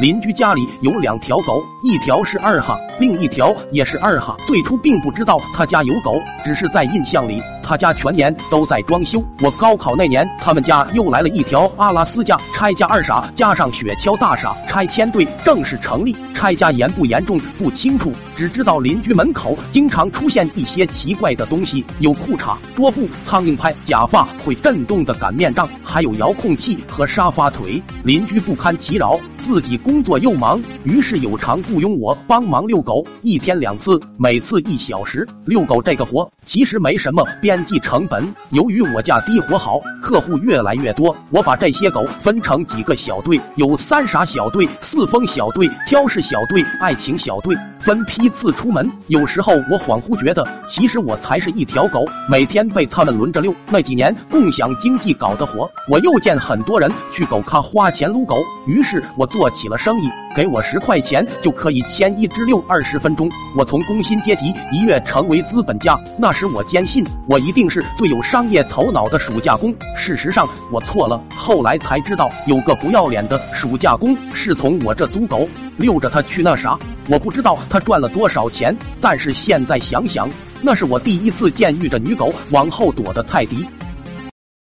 邻居家里有两条狗，一条是二哈，另一条也是二哈。最初并不知道他家有狗，只是在印象里。他家全年都在装修。我高考那年，他们家又来了一条阿拉斯加拆家二傻，加上雪橇大傻，拆迁队正式成立。拆家严不严重不清楚，只知道邻居门口经常出现一些奇怪的东西，有裤衩、桌布、苍蝇拍、假发、会震动的擀面杖，还有遥控器和沙发腿。邻居不堪其扰，自己工作又忙，于是有偿雇佣我帮忙遛狗，一天两次，每次一小时。遛狗这个活其实没什么边。边际成本，由于我价低活好，客户越来越多，我把这些狗分成几个小队，有三傻小队、四疯小队、挑事小队、爱情小队，分批次出门。有时候我恍惚觉得，其实我才是一条狗，每天被他们轮着遛。那几年共享经济搞得火，我又见很多人去狗咖花钱撸狗，于是我做起了生意，给我十块钱就可以牵一只遛二十分钟。我从工薪阶级一跃成为资本家，那时我坚信我。一定是最有商业头脑的暑假工。事实上，我错了。后来才知道，有个不要脸的暑假工是从我这租狗，溜着他去那啥。我不知道他赚了多少钱，但是现在想想，那是我第一次见遇着女狗往后躲的泰迪。